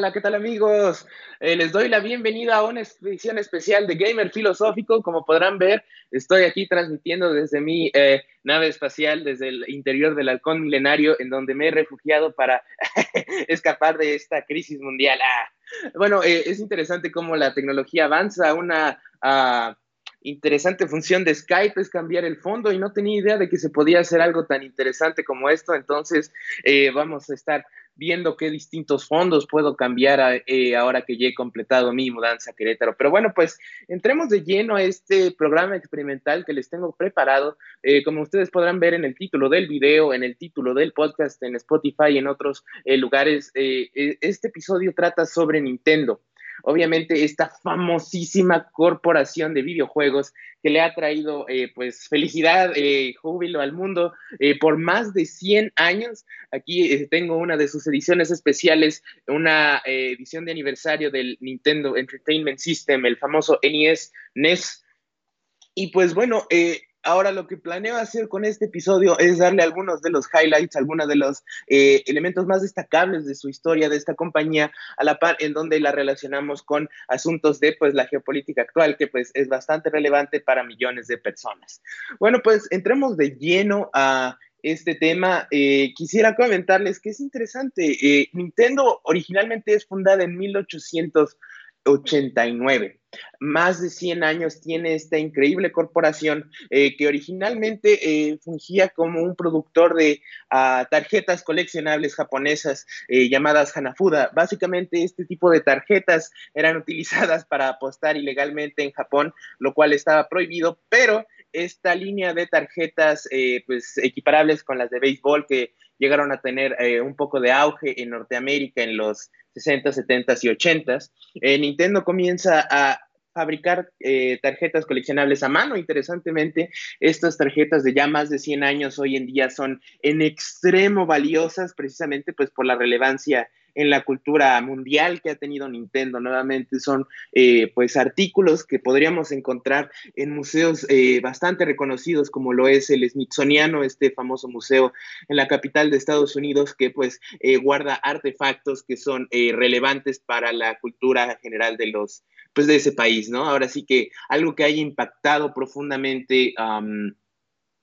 Hola, ¿qué tal amigos? Eh, les doy la bienvenida a una edición especial de Gamer Filosófico. Como podrán ver, estoy aquí transmitiendo desde mi eh, nave espacial, desde el interior del halcón milenario, en donde me he refugiado para escapar de esta crisis mundial. Ah. Bueno, eh, es interesante cómo la tecnología avanza. Una uh, interesante función de Skype es cambiar el fondo y no tenía idea de que se podía hacer algo tan interesante como esto. Entonces, vamos a estar viendo qué distintos fondos puedo cambiar eh, ahora que ya he completado mi mudanza a Querétaro. Pero bueno, pues entremos de lleno a este programa experimental que les tengo preparado. Eh, como ustedes podrán ver en el título del video, en el título del podcast, en Spotify y en otros eh, lugares, este episodio trata sobre Nintendo obviamente esta famosísima corporación de videojuegos que le ha traído eh, pues felicidad, eh, júbilo al mundo eh, por más de 100 años. Aquí tengo una de sus ediciones especiales, una edición de aniversario del Nintendo Entertainment System, el famoso NES, NES. Y pues bueno, Ahora lo que planeo hacer con este episodio es darle algunos de los highlights, algunos de los eh, elementos más destacables de su historia de esta compañía, a la par en donde la relacionamos con asuntos de pues la geopolítica actual, que pues es bastante relevante para millones de personas. Bueno, pues entremos de lleno a este tema. Eh, quisiera comentarles que es interesante. Eh, Nintendo originalmente es fundada en 1800 89. Más de 100 años tiene esta increíble corporación eh, que originalmente eh, fungía como un productor de ah, tarjetas coleccionables japonesas eh, llamadas Hanafuda. Básicamente este tipo de tarjetas eran utilizadas para apostar ilegalmente en Japón, lo cual estaba prohibido, pero esta línea de tarjetas pues equiparables con las de béisbol que llegaron a tener un poco de auge en Norteamérica en los 60, 70 y 80. Eh, Nintendo comienza a fabricar eh, tarjetas coleccionables a mano. Interesantemente, estas tarjetas de ya más de 100 años hoy en día son en extremo valiosas precisamente pues por la relevancia en la cultura mundial que ha tenido Nintendo. Nuevamente son eh, pues artículos que podríamos encontrar en museos eh, bastante reconocidos como lo es el Smithsoniano, este famoso museo en la capital de Estados Unidos que pues eh, guarda artefactos que son relevantes para la cultura general de los pues de ese país, ¿no? Ahora sí que algo que haya impactado profundamente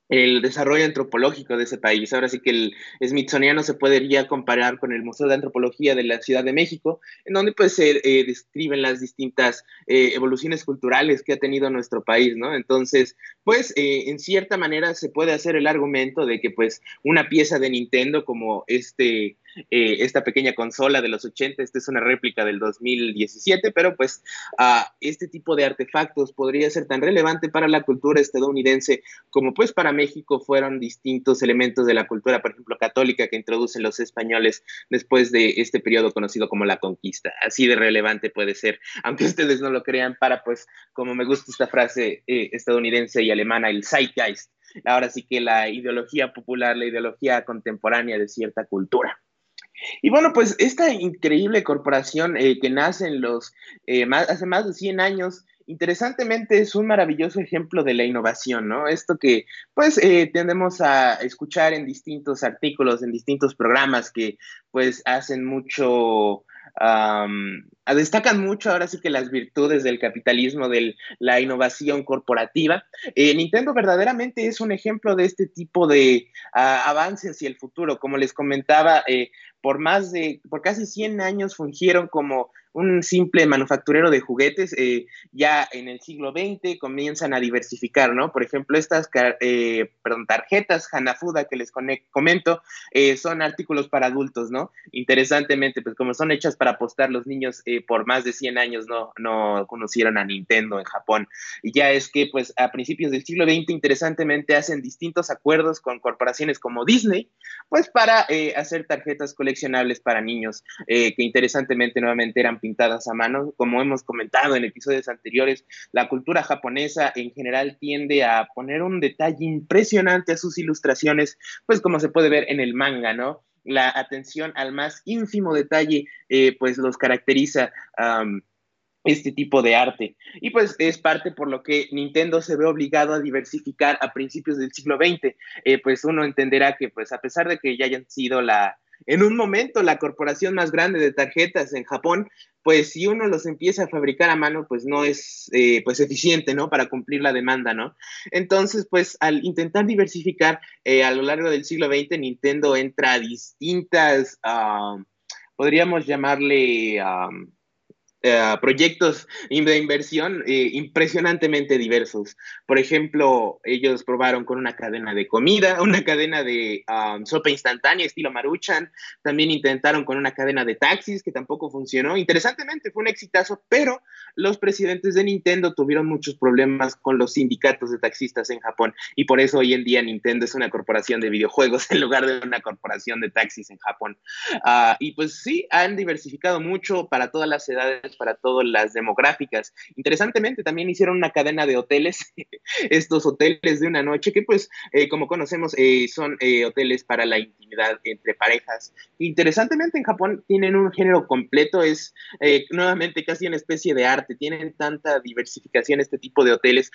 el desarrollo antropológico de ese país. Ahora sí que el Smithsoniano se podría comparar con el Museo de Antropología de la Ciudad de México, en donde pues se eh, describen las distintas eh, evoluciones culturales que ha tenido nuestro país, ¿no? Entonces, pues eh, en cierta manera se puede hacer el argumento de que pues una pieza de Nintendo como este eh, esta pequeña consola de los 80. Esta es una réplica del 2017, pero pues uh, este tipo de artefactos podría ser tan relevante para la cultura estadounidense como pues para México fueron distintos elementos de la cultura, por ejemplo, católica que introducen los españoles después de este periodo conocido como la conquista. Así de relevante puede ser, aunque ustedes no lo crean, para pues, como me gusta esta frase eh, estadounidense y alemana, el zeitgeist ahora sí que la ideología popular, la ideología contemporánea de cierta cultura. Y bueno, pues esta increíble corporación eh, que nace en los, eh, hace más de 100 años, interesantemente es un maravilloso ejemplo de la innovación, ¿no? Esto que pues eh, tendemos a escuchar en distintos artículos, en distintos programas que pues hacen mucho, destacan mucho ahora sí que las virtudes del capitalismo, de la innovación corporativa. Nintendo verdaderamente es un ejemplo de este tipo de uh, avance hacia el futuro. Como les comentaba, por más de, por casi 100 años fungieron como un simple manufacturero de juguetes, eh, ya en el siglo XX comienzan a diversificar, ¿no? Por ejemplo, estas eh, perdón, tarjetas Hanafuda que les comento eh, son artículos para adultos, ¿no? Interesantemente, pues como son hechas para apostar, los niños por más de 100 años no, no conocieron a Nintendo en Japón. Y ya es que, pues a principios del siglo XX, interesantemente, hacen distintos acuerdos con corporaciones como Disney, pues para hacer tarjetas coleccionables para niños, que interesantemente nuevamente eran pintadas a mano. Como hemos comentado en episodios anteriores, la cultura japonesa en general tiende a poner un detalle impresionante a sus ilustraciones, pues como se puede ver en el manga, ¿no? La atención al más ínfimo detalle, eh, pues los caracteriza. este tipo de arte. Y pues es parte por lo que Nintendo se ve obligado a diversificar a principios del siglo XX. Eh, pues uno entenderá que pues a pesar de que ya hayan sido la, en un momento la corporación más grande de tarjetas en Japón, pues si uno los empieza a fabricar a mano, pues no es eh, pues eficiente, ¿no? Para cumplir la demanda, ¿no? Entonces, pues al intentar diversificar eh, a lo largo del siglo XX, Nintendo entra a distintas, ah, podríamos llamarle... Ah, eh, proyectos de inversión eh, impresionantemente diversos. Por ejemplo, ellos probaron con una cadena de comida, una cadena de um, sopa instantánea estilo Maruchan, también intentaron con una cadena de taxis que tampoco funcionó. Interesantemente, fue un exitazo, pero los presidentes de Nintendo tuvieron muchos problemas con los sindicatos de taxistas en Japón y por eso hoy en día Nintendo es una corporación de videojuegos en lugar de una corporación de taxis en Japón. Ah, y pues sí, han diversificado mucho para todas las edades para todas las demográficas. Interesantemente, también hicieron una cadena de hoteles, estos hoteles de una noche, que pues, eh, como conocemos, eh, son eh, hoteles para la intimidad entre parejas. Interesantemente, en Japón tienen un género completo, es nuevamente casi una especie de arte, tienen tanta diversificación este tipo de hoteles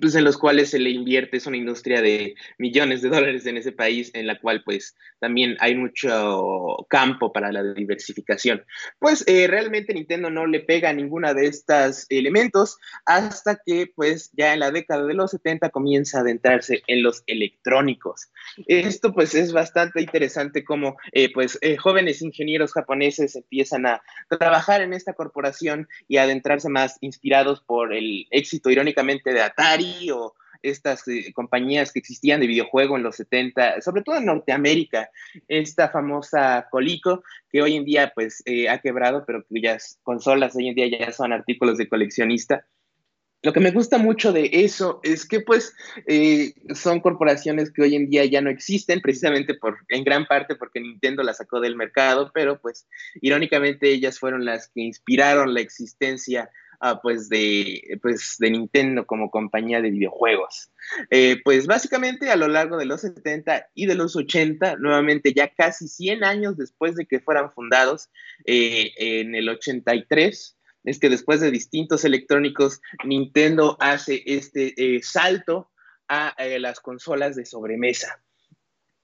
pues en los cuales se le invierte, es una industria de millones de dólares en ese país, en la cual pues también hay mucho campo para la diversificación. Pues eh, realmente Nintendo no le pega a ninguna de estos elementos hasta que pues ya en la década de los 70 comienza a adentrarse en los electrónicos. Esto pues es bastante interesante como eh, pues eh, jóvenes ingenieros japoneses empiezan a trabajar en esta corporación y adentrarse más inspirados por el éxito irónicamente de Atari o estas eh, compañías que existían de videojuego en los 70, sobre todo en Norteamérica, esta famosa Colico, que hoy en día pues eh, ha quebrado, pero cuyas consolas hoy en día ya son artículos de coleccionista. Lo que me gusta mucho de eso es que pues eh, son corporaciones que hoy en día ya no existen, precisamente por, en gran parte porque Nintendo la sacó del mercado, pero pues irónicamente ellas fueron las que inspiraron la existencia pues, de, pues, de Nintendo como compañía de videojuegos. Eh, pues básicamente a lo largo de los 70 y de los 80, nuevamente ya casi 100 años después de que fueran fundados, eh, en el 83, es que después de distintos electrónicos, Nintendo hace este eh, salto a las consolas de sobremesa.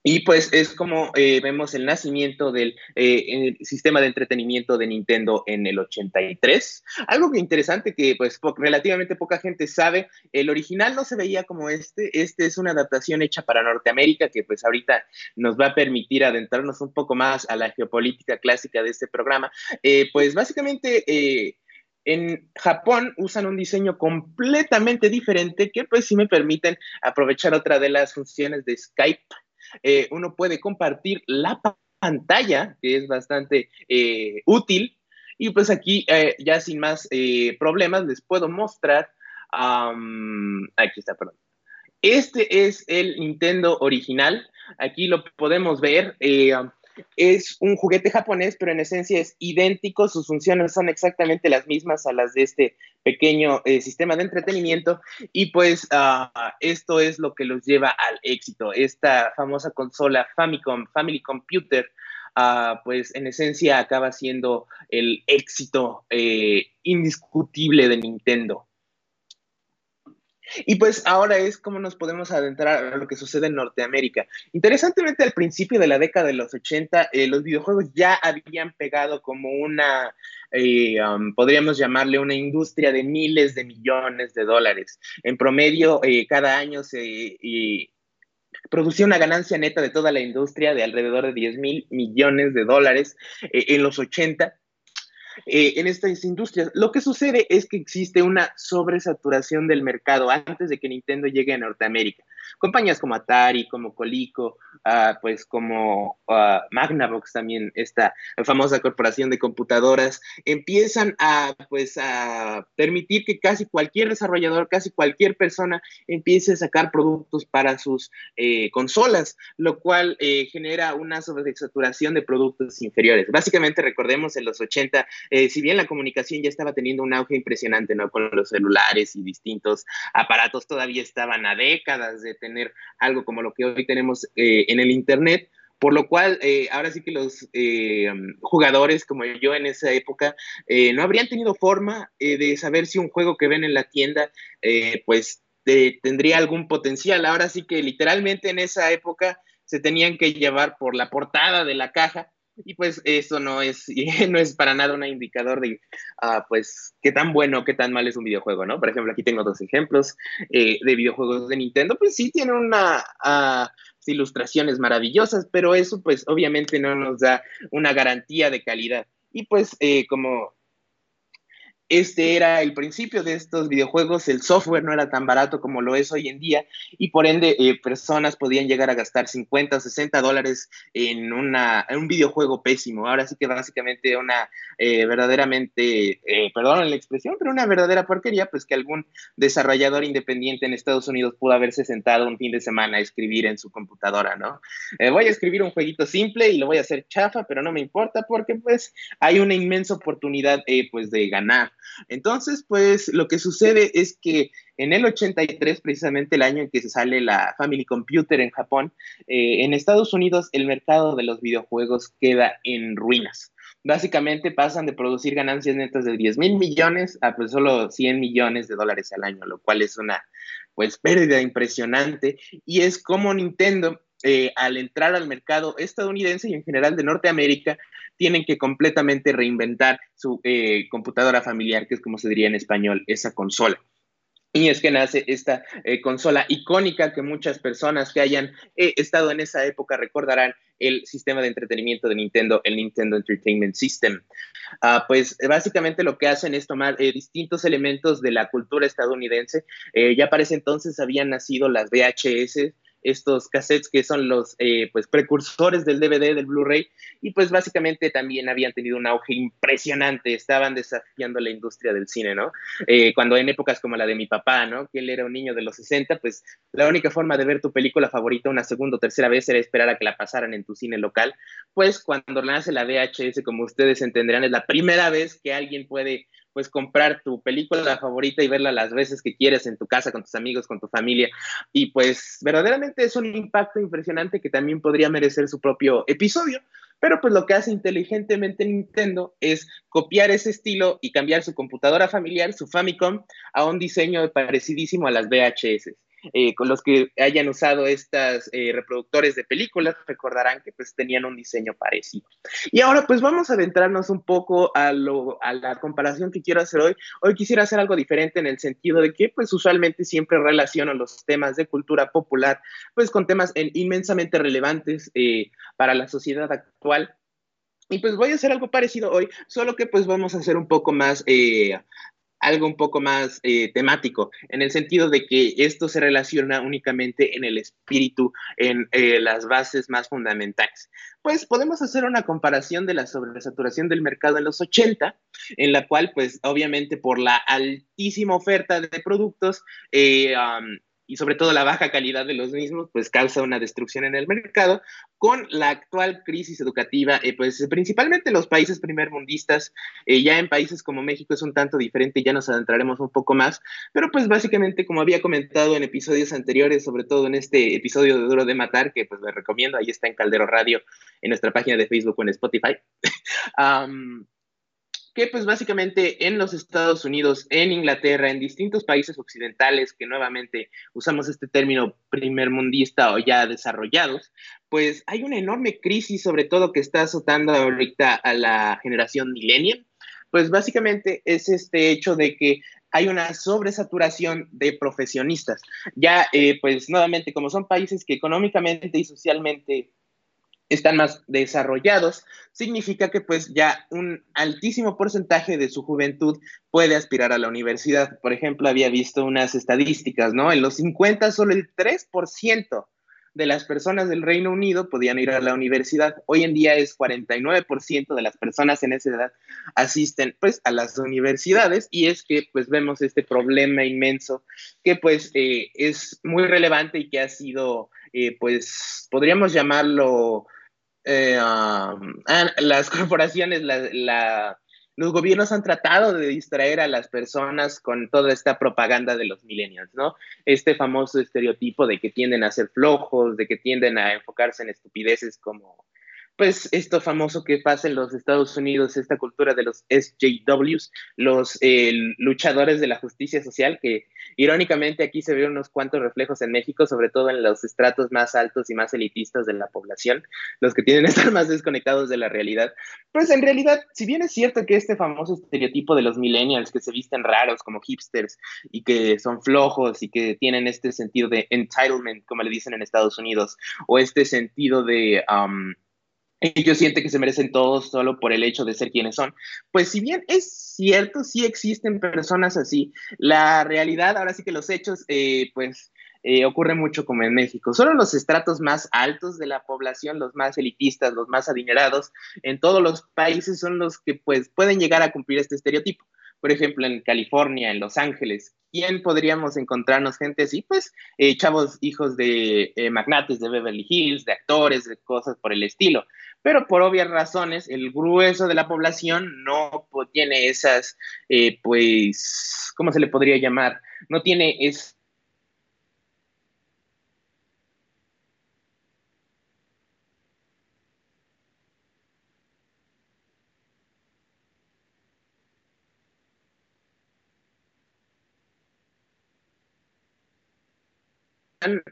Y pues es como eh, vemos el nacimiento del eh, sistema de entretenimiento de Nintendo en el 83. Algo que interesante que pues relativamente poca gente sabe, el original no se veía como este, este es una adaptación hecha para Norteamérica que pues ahorita nos va a permitir adentrarnos un poco más a la geopolítica clásica de este programa. Eh, pues básicamente... En Japón usan un diseño completamente diferente que pues si me permiten aprovechar otra de las funciones de Skype eh, uno puede compartir la pantalla, que es bastante eh, útil. Y pues aquí, eh, ya sin más problemas, les puedo mostrar. aquí está, perdón. Este es el Nintendo original. Aquí lo podemos ver es un juguete japonés, pero en esencia es idéntico, sus funciones son exactamente las mismas a las de este pequeño eh, sistema de entretenimiento y pues ah, esto es lo que los lleva al éxito. Esta famosa consola Famicom, Family Computer, ah, pues en esencia acaba siendo el éxito eh, indiscutible de Nintendo. Y pues ahora es como nos podemos adentrar a lo que sucede en Norteamérica. Interesantemente, al principio de la década de los 80, eh, los videojuegos ya habían pegado como una, eh, um, podríamos llamarle una industria de miles de millones de dólares. En promedio, eh, cada año se producía una ganancia neta de toda la industria de alrededor de 10 mil millones de dólares en los 80 eh, en estas industrias. Lo que sucede es que existe una sobresaturación del mercado antes de que Nintendo llegue a Norteamérica. Compañías como Atari, como Colico, ah, pues como uh, Magnavox también, esta famosa corporación de computadoras, empiezan a, pues, a permitir que casi cualquier desarrollador, casi cualquier persona empiece a sacar productos para sus eh, consolas, lo cual eh, genera una sobresaturación de productos inferiores. Básicamente, recordemos en los 80, eh, si bien la comunicación ya estaba teniendo un auge impresionante, ¿no? Con los celulares y distintos aparatos, todavía estaban a décadas de tener algo como lo que hoy tenemos eh, en el Internet, por lo cual eh, ahora sí que los eh, jugadores como yo en esa época no habrían tenido forma de saber si un juego que ven en la tienda pues tendría algún potencial. Ahora sí que literalmente en esa época se tenían que llevar por la portada de la caja y pues eso no es, no es para nada un indicador de, uh, pues, qué tan bueno qué tan mal es un videojuego, ¿no? Por ejemplo, aquí tengo dos ejemplos eh, de videojuegos de Nintendo, pues sí tienen una... Uh, ilustraciones maravillosas, pero eso pues obviamente no nos da una garantía de calidad. Y pues eh, como este era el principio de estos videojuegos, el software no era tan barato como lo es hoy en día y por ende eh, personas podían llegar a gastar 50 o 60 dólares en, una, un videojuego pésimo. Ahora sí que básicamente una eh, verdaderamente, eh, perdón la expresión, pero una verdadera porquería, pues que algún desarrollador independiente en Estados Unidos pudo haberse sentado un fin de semana a escribir en su computadora, ¿no? voy a escribir un jueguito simple y lo voy a hacer chafa, pero no me importa porque pues hay una inmensa oportunidad pues de ganar. Entonces, pues lo que sucede es que en el 83, precisamente el año en que se sale la Family Computer en Japón, eh, en Estados Unidos el mercado de los videojuegos queda en ruinas. Básicamente pasan de producir ganancias netas de 10 mil millones a pues solo 100 millones de dólares al año, lo cual es una pues pérdida impresionante y es como Nintendo eh, al entrar al mercado estadounidense y en general de Norteamérica, tienen que completamente reinventar su eh, computadora familiar, que es como se diría en español, esa consola. Y es que nace esta eh, consola icónica que muchas personas que hayan estado en esa época recordarán el sistema de entretenimiento de Nintendo, el Nintendo Entertainment System. Ah, pues básicamente lo que hacen es tomar distintos elementos de la cultura estadounidense. ya para ese entonces habían nacido las VHS, estos cassettes que son los eh, pues precursores del DVD, del Blu-ray, y pues básicamente también habían tenido un auge impresionante, estaban desafiando la industria del cine, ¿no? Eh, cuando en épocas como la de mi papá, ¿no? Que él era un niño de los 60, pues la única forma de ver tu película favorita una segunda o tercera vez era esperar a que la pasaran en tu cine local, pues cuando nace la VHS, como ustedes entenderán, es la primera vez que alguien puede pues comprar tu película favorita y verla las veces que quieres en tu casa, con tus amigos, con tu familia. Y pues verdaderamente es un impacto impresionante que también podría merecer su propio episodio. Pero pues lo que hace inteligentemente Nintendo es copiar ese estilo y cambiar su computadora familiar, su Famicom, a un diseño parecidísimo a las VHS. Eh, con los que hayan usado estas eh, reproductores de películas recordarán que pues tenían un diseño parecido. Y ahora pues vamos a adentrarnos un poco a, lo, a la comparación que quiero hacer hoy. Hoy quisiera hacer algo diferente en el sentido de que pues usualmente siempre relaciono los temas de cultura popular pues con temas inmensamente relevantes eh, para la sociedad actual. Y pues voy a hacer algo parecido hoy, solo que pues vamos a hacer un poco más algo un poco más eh, temático, en el sentido de que esto se relaciona únicamente en el espíritu, en eh, las bases más fundamentales. Pues podemos hacer una comparación de la sobresaturación del mercado en los 80, en la cual, pues obviamente por la altísima oferta de productos, eh, y sobre todo la baja calidad de los mismos, pues causa una destrucción en el mercado, con la actual crisis educativa, eh, pues principalmente los países primermundistas, eh, ya en países como México es un tanto diferente, ya nos adentraremos un poco más, pero pues básicamente como había comentado en episodios anteriores, sobre todo en este episodio de Duro de Matar, que pues les recomiendo, ahí está en Caldero Radio, en nuestra página de Facebook o en Spotify. que pues básicamente en los Estados Unidos, en Inglaterra, en distintos países occidentales, que nuevamente usamos este término primermundista o ya desarrollados, pues hay una enorme crisis, sobre todo que está azotando ahorita a la generación millennial. Pues básicamente es este hecho de que hay una sobresaturación de profesionistas. Ya, eh, pues nuevamente, como son países que económicamente y socialmente están más desarrollados, significa que pues ya un altísimo porcentaje de su juventud puede aspirar a la universidad. Por ejemplo, había visto unas estadísticas, ¿no? En los 50 solo el 3% de las personas del Reino Unido podían ir a la universidad. Hoy en día es 49% de las personas en esa edad asisten pues a las universidades y es que pues vemos este problema inmenso que pues eh, es muy relevante y que ha sido eh, pues podríamos llamarlo eh, um, ah, las corporaciones, los gobiernos han tratado de distraer a las personas con toda esta propaganda de los millennials, ¿no? Este famoso estereotipo de que tienden a ser flojos, de que tienden a enfocarse en estupideces como pues esto famoso que pasa en los Estados Unidos, esta cultura de los SJWs, los eh, luchadores de la justicia social, que irónicamente aquí se ven unos cuantos reflejos en México, sobre todo en los estratos más altos y más elitistas de la población, los que tienen que estar más desconectados de la realidad. Pues en realidad, si bien es cierto que este famoso estereotipo de los millennials que se visten raros como hipsters y que son flojos y que tienen este sentido de entitlement, como le dicen en Estados Unidos, o este sentido de... Um, ellos sienten que se merecen todos solo por el hecho de ser quienes son. Pues si bien es cierto, sí existen personas así, la realidad, ahora sí que los hechos, eh, pues eh, ocurre mucho como en México. Solo los estratos más altos de la población, los más elitistas, los más adinerados, en todos los países son los que pues pueden llegar a cumplir este estereotipo. Por ejemplo, en California, en Los Ángeles, ¿quién podríamos encontrarnos gente así? Pues eh, chavos hijos de magnates de Beverly Hills, de actores, de cosas por el estilo pero por obvias razones el grueso de la población no tiene esas, eh, pues, ¿cómo se le podría llamar? No tiene es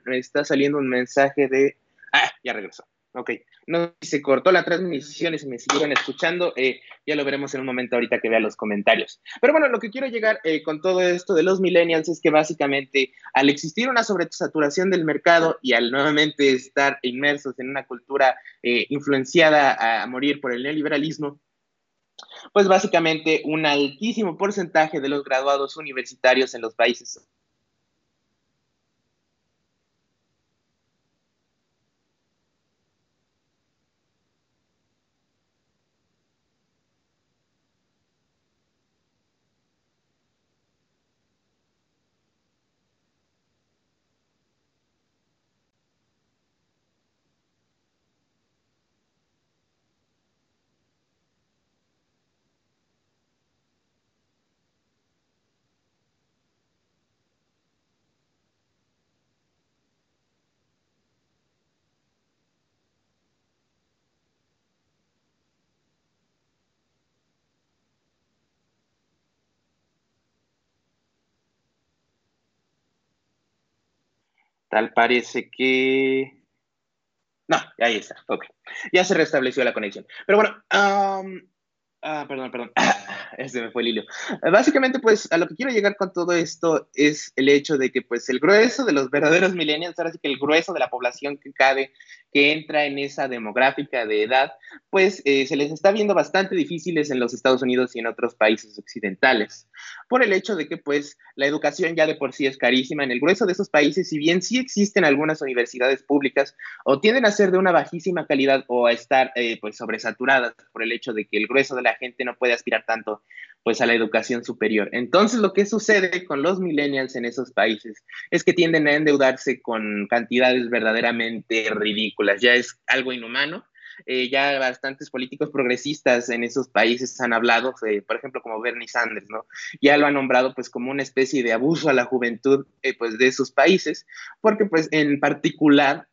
está saliendo un mensaje de... Ah, ya regresó. Ok, no se cortó la transmisión y se me siguieron escuchando. Eh, ya lo veremos en un momento ahorita que vea los comentarios. Pero bueno, lo que quiero llegar eh, con todo esto de los millennials es que básicamente al existir una sobresaturación del mercado y al nuevamente estar inmersos en una cultura eh, influenciada a morir por el neoliberalismo, pues básicamente un altísimo porcentaje de los graduados universitarios en los países Tal parece que... No, ahí está. Ok. Ya se restableció la conexión. Pero bueno, Ah, perdón, perdón. Ese me fue el hilo. Básicamente, pues, a lo que quiero llegar con todo esto es el hecho de que, pues, el grueso de los verdaderos millennials, ahora sí que el grueso de la población que cabe, que entra en esa demográfica de edad, pues, eh, se les está viendo bastante difíciles en los Estados Unidos y en otros países occidentales, por el hecho de que, pues, la educación ya de por sí es carísima en el grueso de esos países, si bien sí existen algunas universidades públicas, o tienden a ser de una bajísima calidad o a estar, eh, pues, sobresaturadas por el hecho de que el grueso de la gente no puede aspirar tanto pues a la educación superior. Entonces lo que sucede con los millennials en esos países es que tienden a endeudarse con cantidades verdaderamente ridículas, ya es algo inhumano. Eh, ya bastantes políticos progresistas en esos países han hablado, eh, por ejemplo, como Bernie Sanders, ¿no? Ya lo ha nombrado pues como una especie de abuso a la juventud eh, pues de esos países, porque pues en particular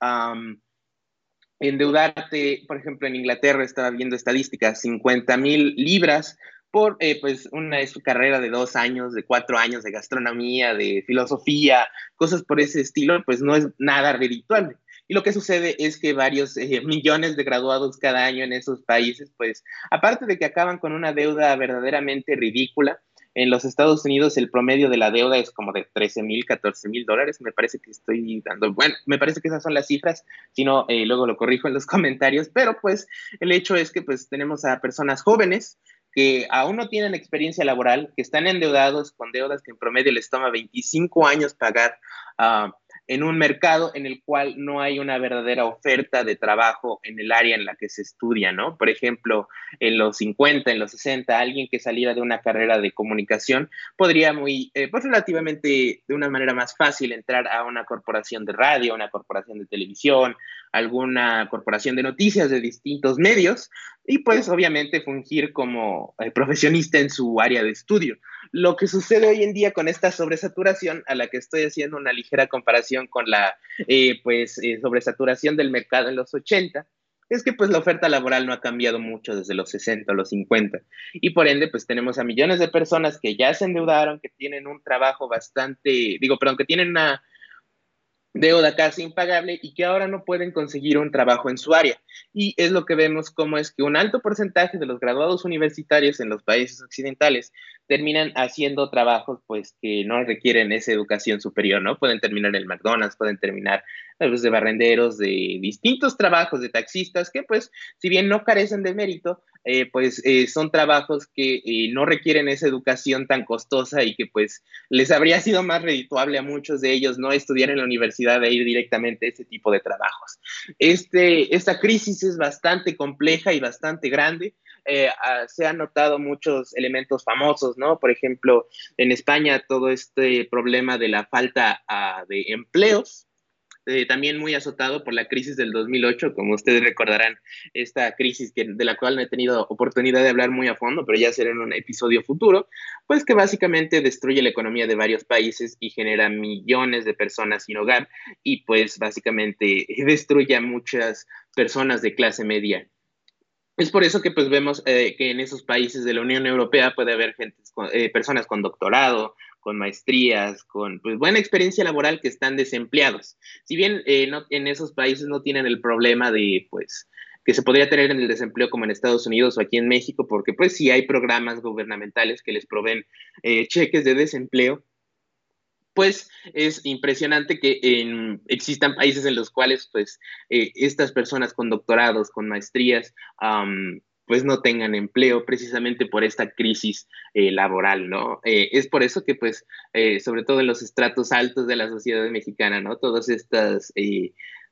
endeudarte, por ejemplo, en Inglaterra estaba viendo estadísticas, 50 mil libras por eh, pues una su carrera de dos años, de cuatro años de gastronomía, de filosofía, cosas por ese estilo, pues no es nada redituable. Y lo que sucede es que varios eh, millones de graduados cada año en esos países, pues aparte de que acaban con una deuda verdaderamente ridícula, en los Estados Unidos el promedio de la deuda es como de 13 mil, 14 mil dólares. Me parece que estoy dando, bueno, me parece que esas son las cifras, si no, eh, luego lo corrijo en los comentarios, pero pues el hecho es que pues tenemos a personas jóvenes que aún no tienen experiencia laboral, que están endeudados con deudas que en promedio les toma 25 años pagar. Uh, en un mercado en el cual no hay una verdadera oferta de trabajo en el área en la que se estudia, ¿no? Por ejemplo, en los 50, en los 60, alguien que saliera de una carrera de comunicación podría muy, eh, pues relativamente de una manera más fácil entrar a una corporación de radio, una corporación de televisión, alguna corporación de noticias de distintos medios y pues obviamente fungir como eh, profesionista en su área de estudio. Lo que sucede hoy en día con esta sobresaturación, a la que estoy haciendo una ligera comparación con la eh, pues, eh, sobresaturación del mercado en los 80, es que pues la oferta laboral no ha cambiado mucho desde los 60 o los 50 y por ende pues tenemos a millones de personas que ya se endeudaron, que tienen un trabajo bastante, digo, perdón, que tienen una deuda casi impagable y que ahora no pueden conseguir un trabajo en su área. Y es lo que vemos como es que un alto porcentaje de los graduados universitarios en los países occidentales terminan haciendo trabajos pues que no requieren esa educación superior, ¿no? Pueden terminar en el McDonald's, pueden terminar pues, de barrenderos, de distintos trabajos de taxistas que pues si bien no carecen de mérito, eh, pues eh, son trabajos que eh, no requieren esa educación tan costosa y que pues les habría sido más redituable a muchos de ellos no estudiar en la universidad e ir directamente a ese tipo de trabajos. Este, esta crisis es bastante compleja y bastante grande. Ah, se han notado muchos elementos famosos, ¿no? Por ejemplo, en España todo este problema de la falta ah, de empleos, eh, también muy azotado por la crisis del 2008, como ustedes recordarán, esta crisis que, de la cual no he tenido oportunidad de hablar muy a fondo, pero ya será en un episodio futuro, pues que básicamente destruye la economía de varios países y genera millones de personas sin hogar y pues básicamente destruye a muchas personas de clase media. Es por eso que pues vemos eh, que en esos países de la Unión Europea puede haber gente, eh, personas con doctorado, con maestrías, con pues, buena experiencia laboral que están desempleados. Si bien eh, en esos países no tienen el problema de, pues, que se podría tener en el desempleo como en Estados Unidos o aquí en México, porque pues sí hay programas gubernamentales que les proveen eh, cheques de desempleo, pues es impresionante que existan países en los cuales pues eh, estas personas con doctorados, con maestrías, pues no tengan empleo precisamente por esta crisis eh, laboral, ¿no? Eh, es por eso que pues, eh, sobre todo en los estratos altos de la sociedad mexicana, ¿no? Todas estas,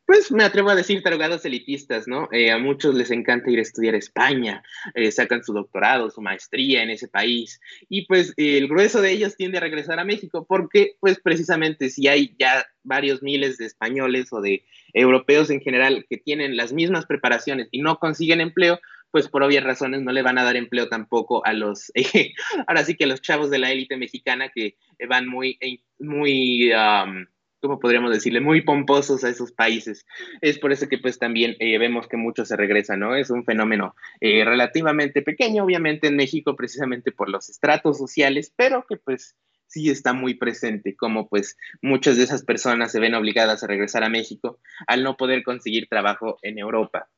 pues me atrevo a decir tarugados elitistas, ¿no? a muchos les encanta ir a estudiar a España, sacan su doctorado, su maestría en ese país, y pues el grueso de ellos tiende a regresar a México, porque pues precisamente si hay ya varios miles de españoles o de europeos en general que tienen las mismas preparaciones y no consiguen empleo, pues por obvias razones no le van a dar empleo tampoco a los, ahora sí que a los chavos de la élite mexicana que van muy, eh, muy, ¿cómo podríamos decirle? Muy pomposos a esos países. Es por eso que pues también eh, vemos que muchos se regresan, ¿no? Es un fenómeno eh, relativamente pequeño, obviamente en México, precisamente por los estratos sociales, pero que pues sí está muy presente, como pues muchas de esas personas se ven obligadas a regresar a México al no poder conseguir trabajo en Europa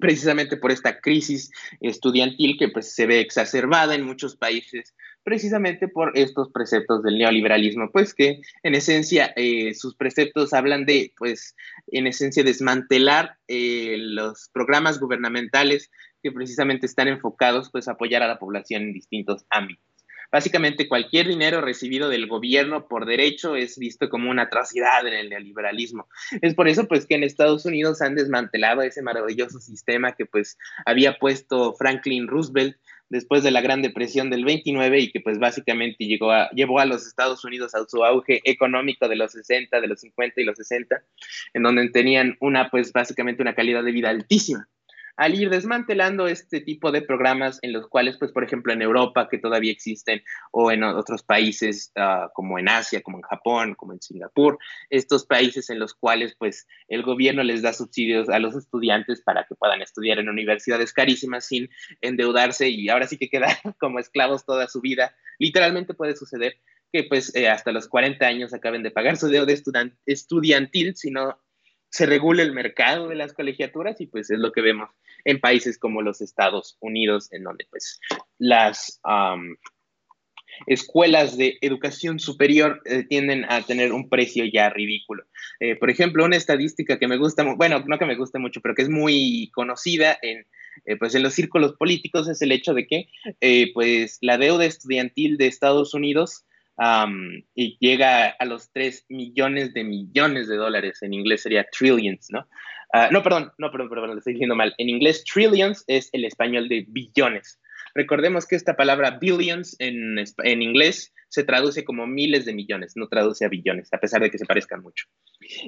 precisamente por esta crisis estudiantil que pues, se ve exacerbada en muchos países, precisamente por estos preceptos del neoliberalismo, pues que en esencia eh, sus preceptos hablan de, pues, en esencia desmantelar eh, los programas gubernamentales que precisamente están enfocados, pues, a apoyar a la población en distintos ámbitos. Básicamente cualquier dinero recibido del gobierno por derecho es visto como una atrocidad en el neoliberalismo. Es por eso pues que en Estados Unidos han desmantelado ese maravilloso sistema que pues había puesto Franklin Roosevelt después de la Gran Depresión del 29 y que pues básicamente llegó a, llevó a los Estados Unidos a su auge económico de los 60, de los 50 y los 60, en donde tenían una pues básicamente una calidad de vida altísima al ir desmantelando este tipo de programas en los cuales, pues, por ejemplo, en Europa, que todavía existen, o en otros países ah, como en Asia, como en Japón, como en Singapur, estos países en los cuales, pues, el gobierno les da subsidios a los estudiantes para que puedan estudiar en universidades carísimas sin endeudarse y ahora sí que quedar como esclavos toda su vida. Literalmente puede suceder que pues eh, hasta los 40 años acaben de pagar su deuda estudiantil si no se regule el mercado de las colegiaturas y pues es lo que vemos en países como los Estados Unidos, en donde pues las escuelas de educación superior eh, tienden a tener un precio ya ridículo. Eh, por ejemplo, una estadística que me gusta, bueno, no que me guste mucho, pero que es muy conocida en, eh, pues en los círculos políticos es el hecho de que pues la deuda estudiantil de Estados Unidos y llega a los 3 millones de millones de dólares. En inglés sería trillions, ¿no? Ah, no, perdón, no, perdón, perdón, lo estoy diciendo mal. En inglés, trillions es el español de billones. Recordemos que esta palabra billions en, en inglés se traduce como miles de millones, no traduce a billones, a pesar de que se parezcan mucho.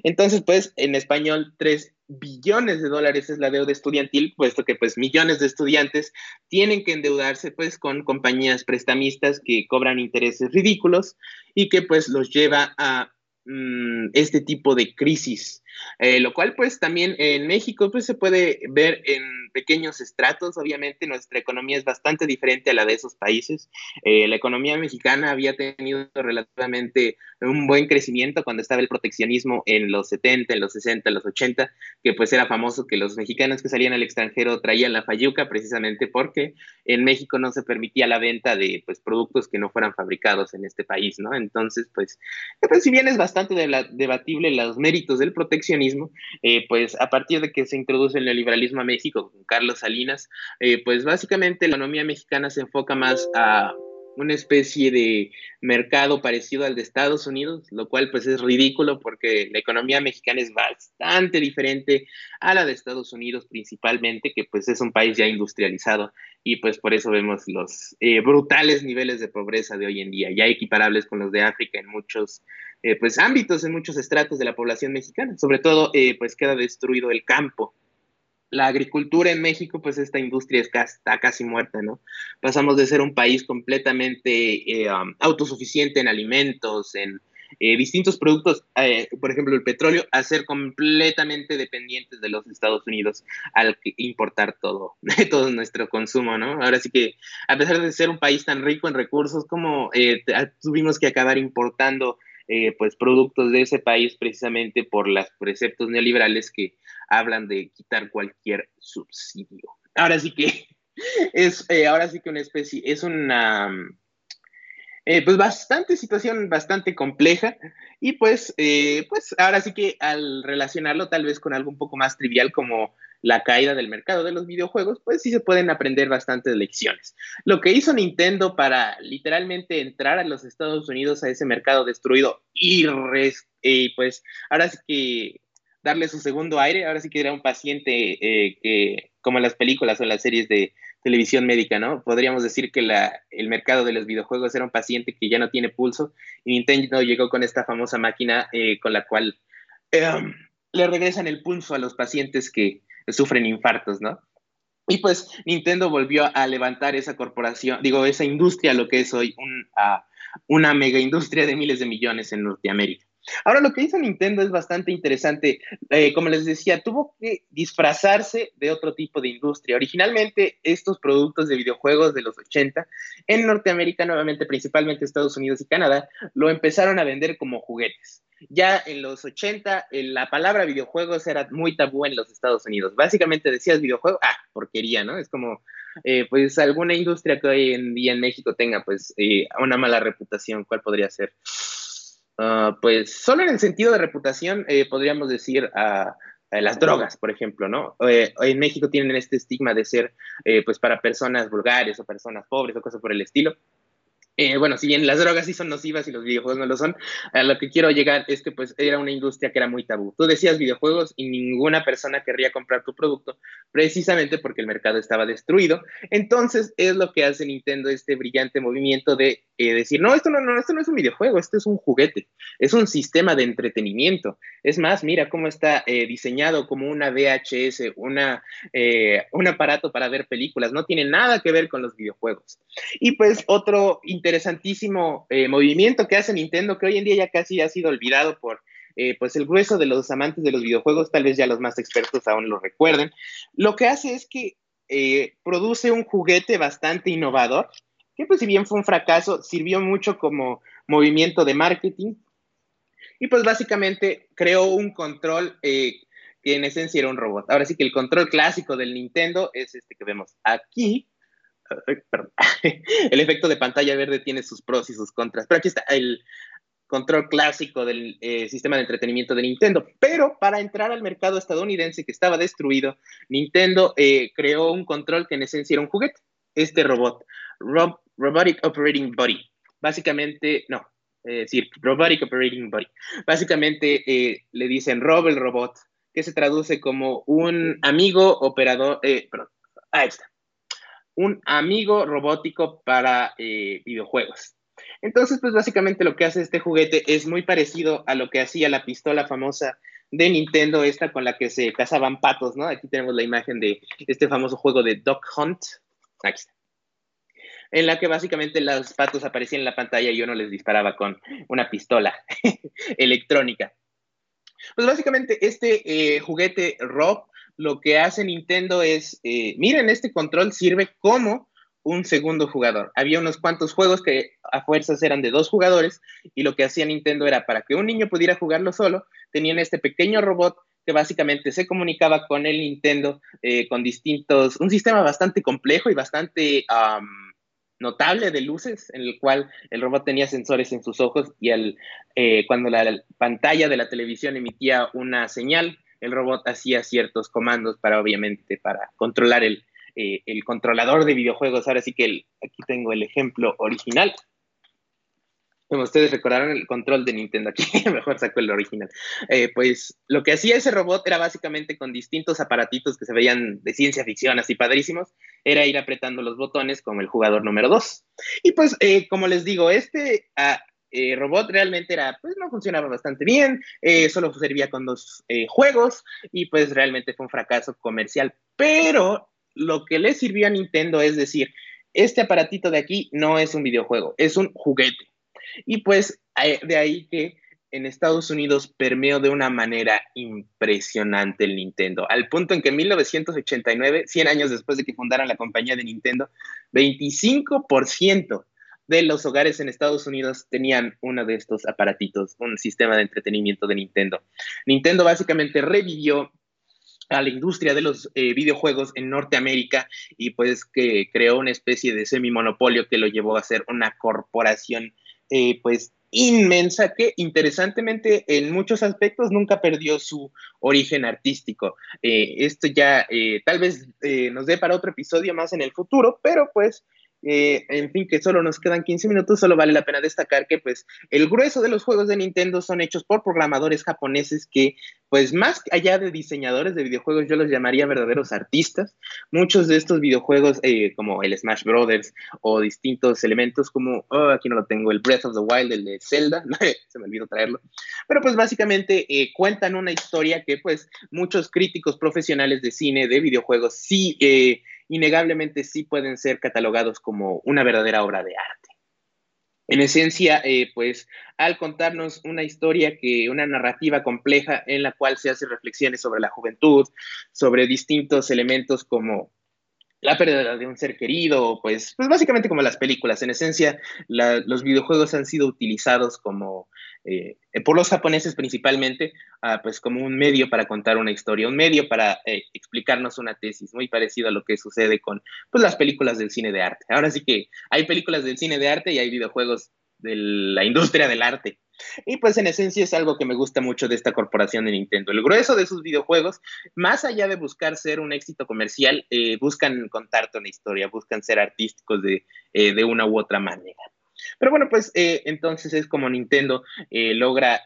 Entonces, pues, en español, 3 billones de dólares es la deuda estudiantil, puesto que, pues, millones de estudiantes tienen que endeudarse, pues, con compañías prestamistas que cobran intereses ridículos y que, pues, los lleva a mm, este tipo de crisis eh, lo cual pues también en México pues se puede ver en pequeños estratos, obviamente nuestra economía es bastante diferente a la de esos países. Eh, la economía mexicana había tenido relativamente un buen crecimiento cuando estaba el proteccionismo en los 70, en los 60, en los 80, que pues era famoso que los mexicanos que salían al extranjero traían la fayuca precisamente porque en México no se permitía la venta de pues productos que no fueran fabricados en este país, ¿no? Entonces pues, pues si bien es bastante debatible los méritos del proteccionismo, eh, pues a partir de que se introduce el neoliberalismo a México con Carlos Salinas, eh, pues básicamente la economía mexicana se enfoca más a una especie de mercado parecido al de Estados Unidos, lo cual pues es ridículo porque la economía mexicana es bastante diferente a la de Estados Unidos principalmente, que pues es un país ya industrializado y pues por eso vemos los eh, brutales niveles de pobreza de hoy en día, ya equiparables con los de África en muchos eh, pues ámbitos, en muchos estratos de la población mexicana, sobre todo eh, pues queda destruido el campo la agricultura en México, pues esta industria está casi muerta, ¿no? Pasamos de ser un país completamente eh, um, autosuficiente en alimentos, en eh, distintos productos, eh, por ejemplo el petróleo, a ser completamente dependientes de los Estados Unidos al importar todo, todo nuestro consumo, ¿no? Ahora sí que, a pesar de ser un país tan rico en recursos, como tuvimos que acabar importando pues productos de ese país precisamente por los preceptos neoliberales que hablan de quitar cualquier subsidio. Ahora sí que es, eh, ahora sí que una especie, es una, eh, pues bastante situación bastante compleja y pues, eh, pues ahora sí que al relacionarlo tal vez con algo un poco más trivial como la caída del mercado de los videojuegos, pues sí se pueden aprender bastantes lecciones. Lo que hizo Nintendo para literalmente entrar a los Estados Unidos a ese mercado destruido y, pues ahora sí que darle su segundo aire. Ahora sí que era un paciente eh, que, como en las películas o las series de televisión médica, ¿no? Podríamos decir que el mercado de los videojuegos era un paciente que ya no tiene pulso y Nintendo llegó con esta famosa máquina eh, con la cual em, le regresan el pulso a los pacientes que sufren infartos, ¿no? Y pues Nintendo volvió a levantar esa corporación, digo, esa industria, lo que es hoy una mega industria de miles de millones en Norteamérica. Ahora, lo que hizo Nintendo es bastante interesante. Eh, como les decía, tuvo que disfrazarse de otro tipo de industria. Originalmente, estos productos de videojuegos de los 80 en Norteamérica, nuevamente, principalmente Estados Unidos y Canadá, lo empezaron a vender como juguetes. Ya en los 80, eh, la palabra videojuegos era muy tabú en los Estados Unidos. Básicamente decías videojuego, ah, porquería, ¿no? Es como, eh, pues, alguna industria que hoy en día en México tenga, pues, una mala reputación, ¿cuál podría ser? Ah, pues solo en el sentido de reputación eh, podríamos decir a, las drogas, por ejemplo, ¿no? Eh, en México tienen este estigma de ser, eh, pues, para personas vulgares o personas pobres o cosas por el estilo. Eh, bueno, si bien las drogas sí son nocivas y los videojuegos no lo son, a lo que quiero llegar es que pues era una industria que era muy tabú. Tú decías videojuegos y ninguna persona querría comprar tu producto precisamente porque el mercado estaba destruido. Entonces es lo que hace Nintendo este brillante movimiento de eh, decir, no esto no, no, esto no es un videojuego, esto es un juguete, es un sistema de entretenimiento. Es más, mira cómo está eh, diseñado como una VHS, una, un aparato para ver películas, no tiene nada que ver con los videojuegos. Y pues otro interesantísimo eh, movimiento que hace Nintendo, que hoy en día ya casi ha sido olvidado por eh, pues el grueso de los amantes de los videojuegos, tal vez ya los más expertos aún lo recuerden. Lo que hace es que eh, produce un juguete bastante innovador, que pues si bien fue un fracaso, sirvió mucho como movimiento de marketing y pues básicamente creó un control que en esencia era un robot. Ahora sí que el control clásico del Nintendo es este que vemos aquí, el efecto de pantalla verde tiene sus pros y sus contras, pero aquí está el control clásico del eh, sistema de entretenimiento de Nintendo. Pero para entrar al mercado estadounidense que estaba destruido, Nintendo eh, creó un control que en esencia era un juguete, este robot, Robotic Operating Body. Básicamente, no, eh, sí, Robotic Operating Body. Básicamente le dicen Rob el robot, que se traduce como un amigo operador, perdón, ahí está, un amigo robótico para eh, videojuegos. Entonces, pues básicamente lo que hace este juguete es muy parecido a lo que hacía la pistola famosa de Nintendo, esta con la que se cazaban patos, ¿no? Aquí tenemos la imagen de este famoso juego de Dog Hunt. Aquí está. En la que básicamente los patos aparecían en la pantalla y uno les disparaba con una pistola electrónica. Pues básicamente este eh, juguete Rob lo que hace Nintendo es, eh, miren, este control sirve como un segundo jugador. Había unos cuantos juegos que a fuerzas eran de dos jugadores y lo que hacía Nintendo era para que un niño pudiera jugarlo solo, tenían este pequeño robot que básicamente se comunicaba con el Nintendo eh, con distintos, un sistema bastante complejo y bastante notable de luces, en el cual el robot tenía sensores en sus ojos y el, eh, cuando la pantalla de la televisión emitía una señal, el robot hacía ciertos comandos para, obviamente, para controlar el, eh, el controlador de videojuegos. Ahora sí que aquí tengo el ejemplo original. Como ustedes recordaron el control de Nintendo, aquí mejor sacó el original. Eh, pues lo que hacía ese robot era básicamente con distintos aparatitos que se veían de ciencia ficción, así padrísimos, era ir apretando los botones como el jugador número 2. Y pues, eh, como les digo, este ah, robot realmente era, pues no funcionaba bastante bien, solo servía con dos juegos y pues realmente fue un fracaso comercial. Pero lo que le sirvió a Nintendo es decir, este aparatito de aquí no es un videojuego, es un juguete. Y pues de ahí que en Estados Unidos permeó de una manera impresionante el Nintendo, al punto en que en 1989, 100 años después de que fundaran la compañía de Nintendo, 25% de los hogares en Estados Unidos tenían uno de estos aparatitos, un sistema de entretenimiento de Nintendo. Nintendo básicamente revivió a la industria de los eh, videojuegos en Norteamérica y pues que creó una especie de semimonopolio que lo llevó a ser una corporación eh, pues inmensa que interesantemente en muchos aspectos nunca perdió su origen artístico. Eh, esto ya tal vez nos dé para otro episodio más en el futuro, pero pues eh, en fin, que solo nos quedan 15 minutos, solo vale la pena destacar que pues el grueso de los juegos de Nintendo son hechos por programadores japoneses que pues más allá de diseñadores de videojuegos yo los llamaría verdaderos artistas. Muchos de estos videojuegos eh, como el Smash Brothers o distintos elementos como, oh, aquí no lo tengo, el Breath of the Wild, el de Zelda, se me olvidó traerlo, pero pues básicamente eh, cuentan una historia que pues muchos críticos profesionales de cine, de videojuegos sí innegablemente sí pueden ser catalogados como una verdadera obra de arte. En esencia, eh, pues al contarnos una historia que, una narrativa compleja en la cual se hace reflexiones sobre la juventud, sobre distintos elementos como la pérdida de un ser querido, pues, pues básicamente como las películas. En esencia, los videojuegos han sido utilizados como, eh, por los japoneses principalmente, ah, pues como un medio para contar una historia, un medio para eh, explicarnos una tesis, muy parecido a lo que sucede con pues, las películas del cine de arte. Ahora sí que hay películas del cine de arte y hay videojuegos de la industria del arte. Y pues en esencia es algo que me gusta mucho de esta corporación de Nintendo. El grueso de sus videojuegos, más allá de buscar ser un éxito comercial, eh, buscan contarte una historia, buscan ser artísticos de, eh, de una u otra manera. Pero bueno, pues eh, entonces es como Nintendo logra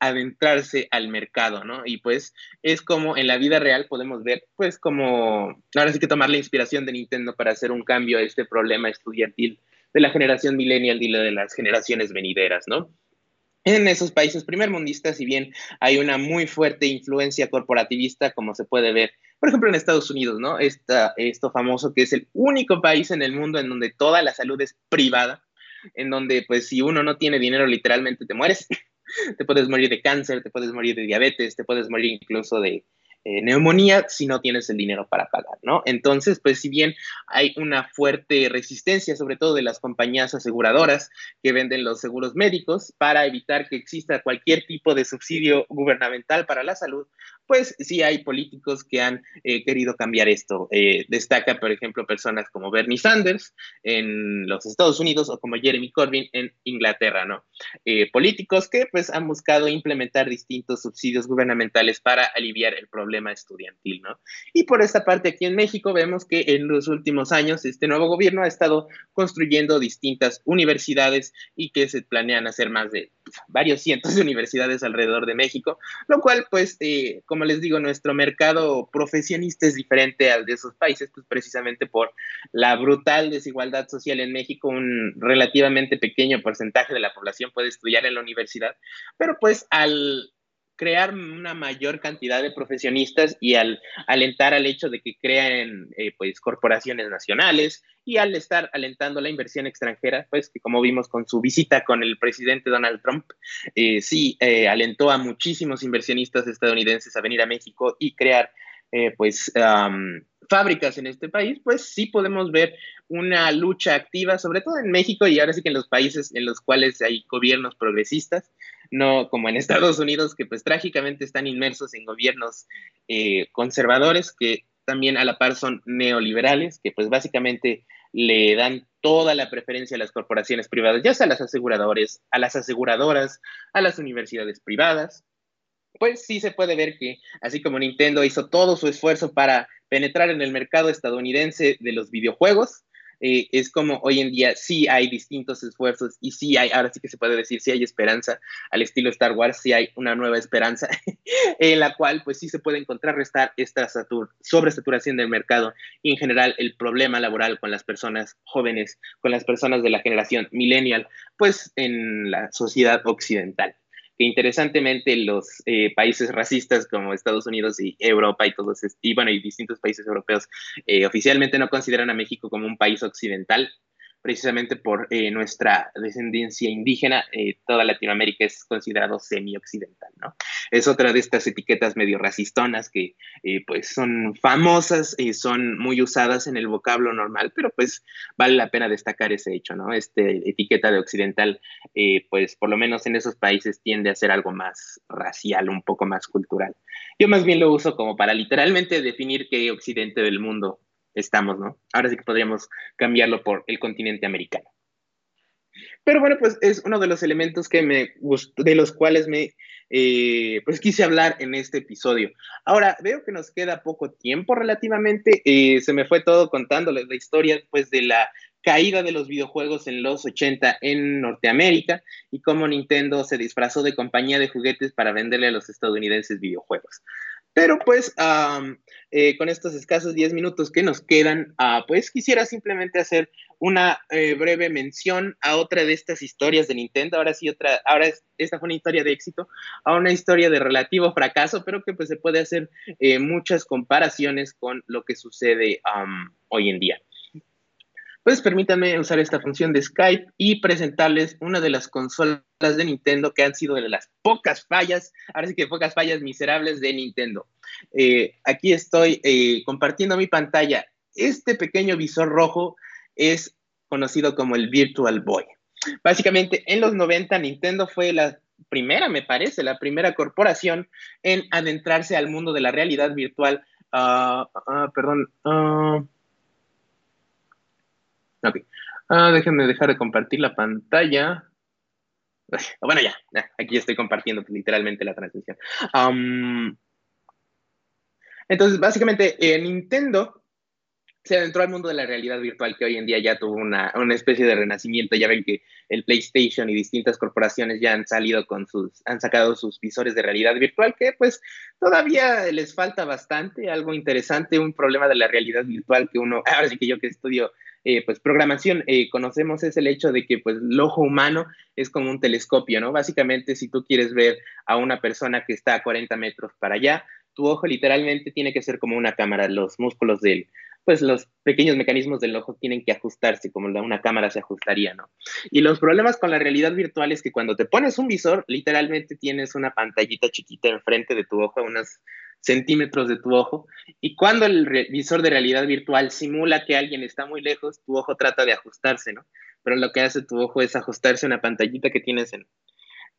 adentrarse al mercado, ¿no? Y pues es como en la vida real podemos ver, pues como, ahora sí que tomar la inspiración de Nintendo para hacer un cambio a este problema estudiantil de la generación millennial y de las generaciones venideras, ¿no? En esos países primermundistas, si bien hay una muy fuerte influencia corporativista, como se puede ver, por ejemplo, en Estados Unidos, ¿no? Esta, esto famoso que es el único país en el mundo en donde toda la salud es privada, en donde, pues, si uno no tiene dinero, literalmente te mueres. te puedes morir de cáncer, te puedes morir de diabetes, te puedes morir incluso de eh, neumonía si no tienes el dinero para pagar, ¿no? Entonces, pues si bien hay una fuerte resistencia, sobre todo de las compañías aseguradoras que venden los seguros médicos para evitar que exista cualquier tipo de subsidio gubernamental para la salud, pues sí hay políticos que han eh, querido cambiar esto. Eh, destaca, por ejemplo, personas como Bernie Sanders en los Estados Unidos o como Jeremy Corbyn en Inglaterra, ¿no? Eh, políticos que pues han buscado implementar distintos subsidios gubernamentales para aliviar el problema estudiantil, ¿no? Y por esta parte aquí en México vemos que en los últimos años este nuevo gobierno ha estado construyendo distintas universidades y que se planean hacer más de varios cientos de universidades alrededor de México, lo cual pues eh, como les digo, nuestro mercado profesionista es diferente al de esos países, pues precisamente por la brutal desigualdad social en México, un relativamente pequeño porcentaje de la población puede estudiar en la universidad, pero pues al crear una mayor cantidad de profesionistas y al alentar al hecho de que creen eh, pues corporaciones nacionales y al estar alentando la inversión extranjera, pues que como vimos con su visita con el presidente Donald Trump, eh, sí eh, alentó a muchísimos inversionistas estadounidenses a venir a México y crear pues fábricas en este país, pues sí podemos ver una lucha activa, sobre todo en México y ahora sí que en los países en los cuales hay gobiernos progresistas, no como en Estados Unidos, que pues trágicamente están inmersos en gobiernos eh, conservadores, que también a la par son neoliberales, que pues básicamente le dan toda la preferencia a las corporaciones privadas, ya sea a las aseguradores, a las aseguradoras, a las universidades privadas. Pues sí se puede ver que, así como Nintendo hizo todo su esfuerzo para penetrar en el mercado estadounidense de los videojuegos, eh, es como hoy en día sí hay distintos esfuerzos y sí hay, ahora sí que se puede decir, sí hay esperanza, al estilo Star Wars, sí hay una nueva esperanza en la cual pues sí se puede contrarrestar esta sobresaturación del mercado y en general el problema laboral con las personas jóvenes, con las personas de la generación millennial, pues en la sociedad occidental que interesantemente los eh, países racistas como Estados Unidos y Europa y todos, y bueno, y distintos países europeos eh, oficialmente no consideran a México como un país occidental, precisamente por eh, nuestra descendencia indígena, eh, toda Latinoamérica es considerado semi-occidental, ¿no? Es otra de estas etiquetas medio racistonas que eh, pues son famosas y son muy usadas en el vocablo normal, pero pues vale la pena destacar ese hecho, ¿no? Este etiqueta de occidental, pues por lo menos en esos países tiende a ser algo más racial, un poco más cultural. Yo más bien lo uso como para literalmente definir qué occidente del mundo estamos, ¿no? Ahora sí que podríamos cambiarlo por el continente americano. Pero bueno, pues es uno de los elementos que me de los cuales me eh, pues quise hablar en este episodio. Ahora, veo que nos queda poco tiempo relativamente. Eh, se me fue todo contándoles la historia pues, de la caída de los videojuegos en los 80 en Norteamérica y cómo Nintendo se disfrazó de compañía de juguetes para venderle a los estadounidenses videojuegos. Pero pues eh, con estos escasos 10 minutos que nos quedan, ah, pues quisiera simplemente hacer una eh, breve mención a otra de estas historias de Nintendo. Ahora sí, otra, ahora esta fue una historia de éxito, a una historia de relativo fracaso, pero que pues se puede hacer eh, muchas comparaciones con lo que sucede hoy en día pues permítanme usar esta función de Skype y presentarles una de las consolas de Nintendo que han sido de las pocas fallas, ahora sí que pocas fallas miserables de Nintendo. Eh, aquí estoy eh, compartiendo mi pantalla. Este pequeño visor rojo es conocido como el Virtual Boy. Básicamente, en los 90 Nintendo fue la primera, me parece, la primera corporación en adentrarse al mundo de la realidad virtual. Ah, ah, perdón. Uh, Ok. Ah, déjenme dejar de compartir la pantalla. Bueno, ya, aquí estoy compartiendo literalmente la transmisión. entonces, básicamente, eh, Nintendo se adentró al mundo de la realidad virtual que hoy en día ya tuvo una, una, especie de renacimiento. Ya ven que el PlayStation y distintas corporaciones ya han salido con sus, han sacado sus visores de realidad virtual, que pues todavía les falta bastante, algo interesante, un problema de la realidad virtual que uno, ahora sí que yo que estudio eh, pues programación eh, conocemos es el hecho de que pues el ojo humano es como un telescopio, ¿no? Básicamente si tú quieres ver a una persona que está a 40 metros para allá, tu ojo literalmente tiene que ser como una cámara, los músculos del, pues los pequeños mecanismos del ojo tienen que ajustarse como una cámara se ajustaría, ¿no? Y los problemas con la realidad virtual es que cuando te pones un visor, literalmente tienes una pantallita chiquita enfrente de tu ojo, unas centímetros de tu ojo. Y cuando el visor de realidad virtual simula que alguien está muy lejos, tu ojo trata de ajustarse, ¿no? Pero lo que hace tu ojo es ajustarse a una pantallita que tienes en...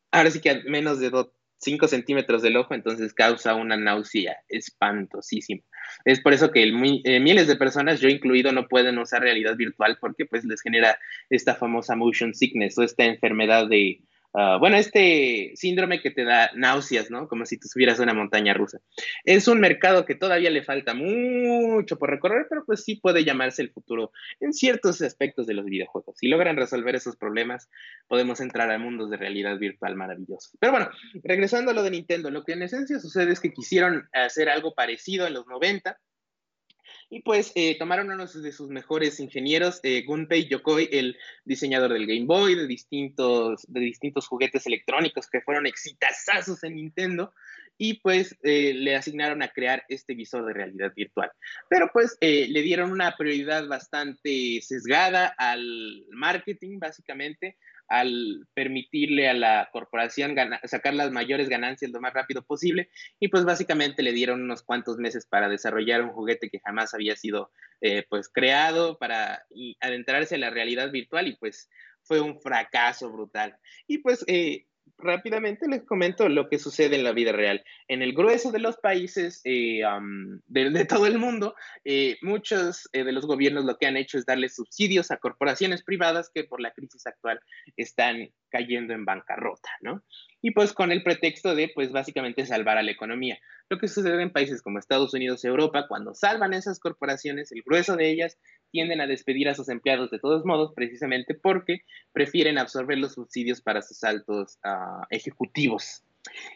Ahora sí que a menos de 5 centímetros del ojo, entonces causa una náusea espantosísima. Es por eso que eh, miles de personas, yo incluido, no pueden usar realidad virtual porque pues les genera esta famosa motion sickness o esta enfermedad de Ah, bueno, este síndrome que te da náuseas, ¿no? Como si tú subieras una montaña rusa. Es un mercado que todavía le falta mucho por recorrer, pero pues sí puede llamarse el futuro en ciertos aspectos de los videojuegos. Si logran resolver esos problemas, podemos entrar a mundos de realidad virtual maravillosos. Pero bueno, regresando a lo de Nintendo, lo que en esencia sucede es que quisieron hacer algo parecido en los 90 Y pues eh, tomaron uno de sus mejores ingenieros, eh, Gunpei Yokoi, el diseñador del Game Boy, de distintos, de distintos juguetes electrónicos que fueron exitazazos en Nintendo, y pues eh, le asignaron a crear este visor de realidad virtual. Pero pues eh, le dieron una prioridad bastante sesgada al marketing, básicamente, al permitirle a la corporación sacar las mayores ganancias lo más rápido posible y pues básicamente le dieron unos cuantos meses para desarrollar un juguete que jamás había sido eh, pues creado para adentrarse a la realidad virtual y pues fue un fracaso brutal. Y pues rápidamente les comento lo que sucede en la vida real. En el grueso de los países eh, de, todo el mundo, eh, muchos eh, de los gobiernos lo que han hecho es darle subsidios a corporaciones privadas que por la crisis actual están cayendo en bancarrota, ¿no? Y pues con el pretexto de, pues básicamente salvar a la economía. Lo que sucede en países como Estados Unidos Europa, cuando salvan esas corporaciones, el grueso de ellas tienden a despedir a sus empleados de todos modos, precisamente porque prefieren absorber los subsidios para sus altos ah, ejecutivos.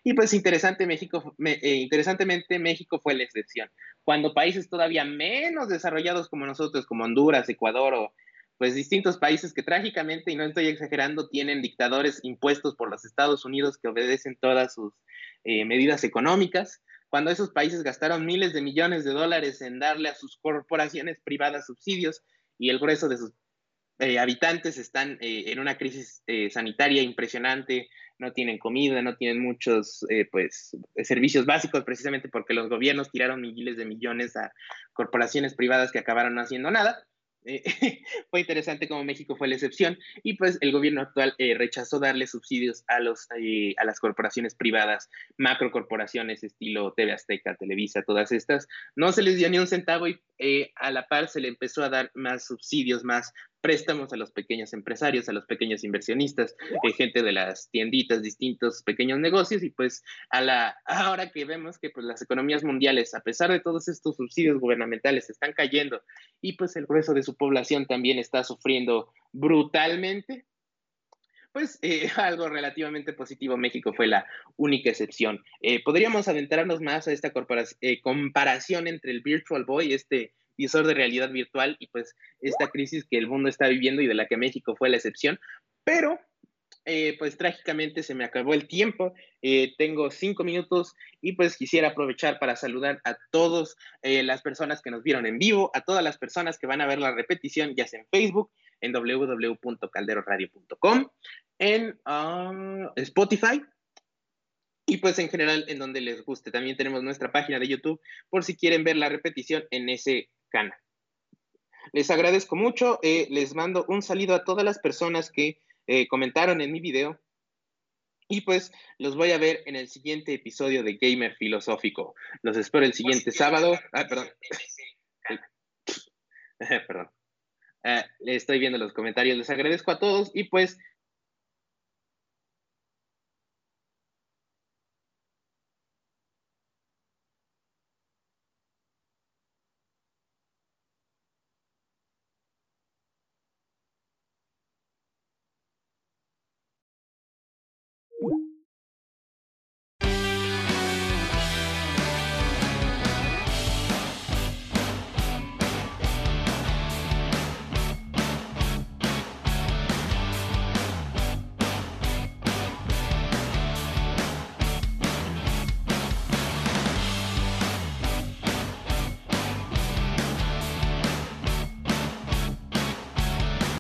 Y pues interesante, México, eh, interesantemente, México fue la excepción. Cuando países todavía menos desarrollados como nosotros, como Honduras, Ecuador o pues distintos países que trágicamente, y no estoy exagerando, tienen dictadores impuestos por los Estados Unidos que obedecen todas sus eh, medidas económicas, cuando esos países gastaron miles de millones de dólares en darle a sus corporaciones privadas subsidios y el grueso de sus eh, habitantes están eh, en una crisis eh, sanitaria impresionante, no tienen comida, no tienen muchos pues, servicios básicos precisamente porque los gobiernos tiraron miles de millones a corporaciones privadas que acabaron no haciendo nada. Eh, fue interesante como México fue la excepción y pues el gobierno actual eh, rechazó darle subsidios a, los, eh, a las corporaciones privadas, macrocorporaciones estilo TV Azteca, Televisa, todas estas. No se les dio ni un centavo y a la par se le empezó a dar más subsidios, más préstamos a los pequeños empresarios, a los pequeños inversionistas, eh, gente de las tienditas, distintos pequeños negocios y pues a la ahora que vemos que pues las economías mundiales, a pesar de todos estos subsidios gubernamentales, están cayendo y pues el grueso de su población también está sufriendo brutalmente, pues eh, algo relativamente positivo. México fue la única excepción. Eh, podríamos adentrarnos más a esta comparación entre el Virtual Boy, este visor de realidad virtual y pues esta crisis que el mundo está viviendo y de la que México fue la excepción. Pero eh, pues trágicamente se me acabó el tiempo, eh, tengo cinco minutos y pues quisiera aprovechar para saludar a todas eh, las personas que nos vieron en vivo, a todas las personas que van a ver la repetición, ya sea en Facebook, en www.calderoradio.com, en ah, Spotify y pues en general en donde les guste. También tenemos nuestra página de YouTube por si quieren ver la repetición en ese les agradezco mucho, eh, les mando un saludo a todas las personas que eh, comentaron en mi video y pues los voy a ver en el siguiente episodio de Gamer Filosófico. Los espero el siguiente sábado. Ah, perdón. perdón. Ah, estoy viendo los comentarios, les agradezco a todos y pues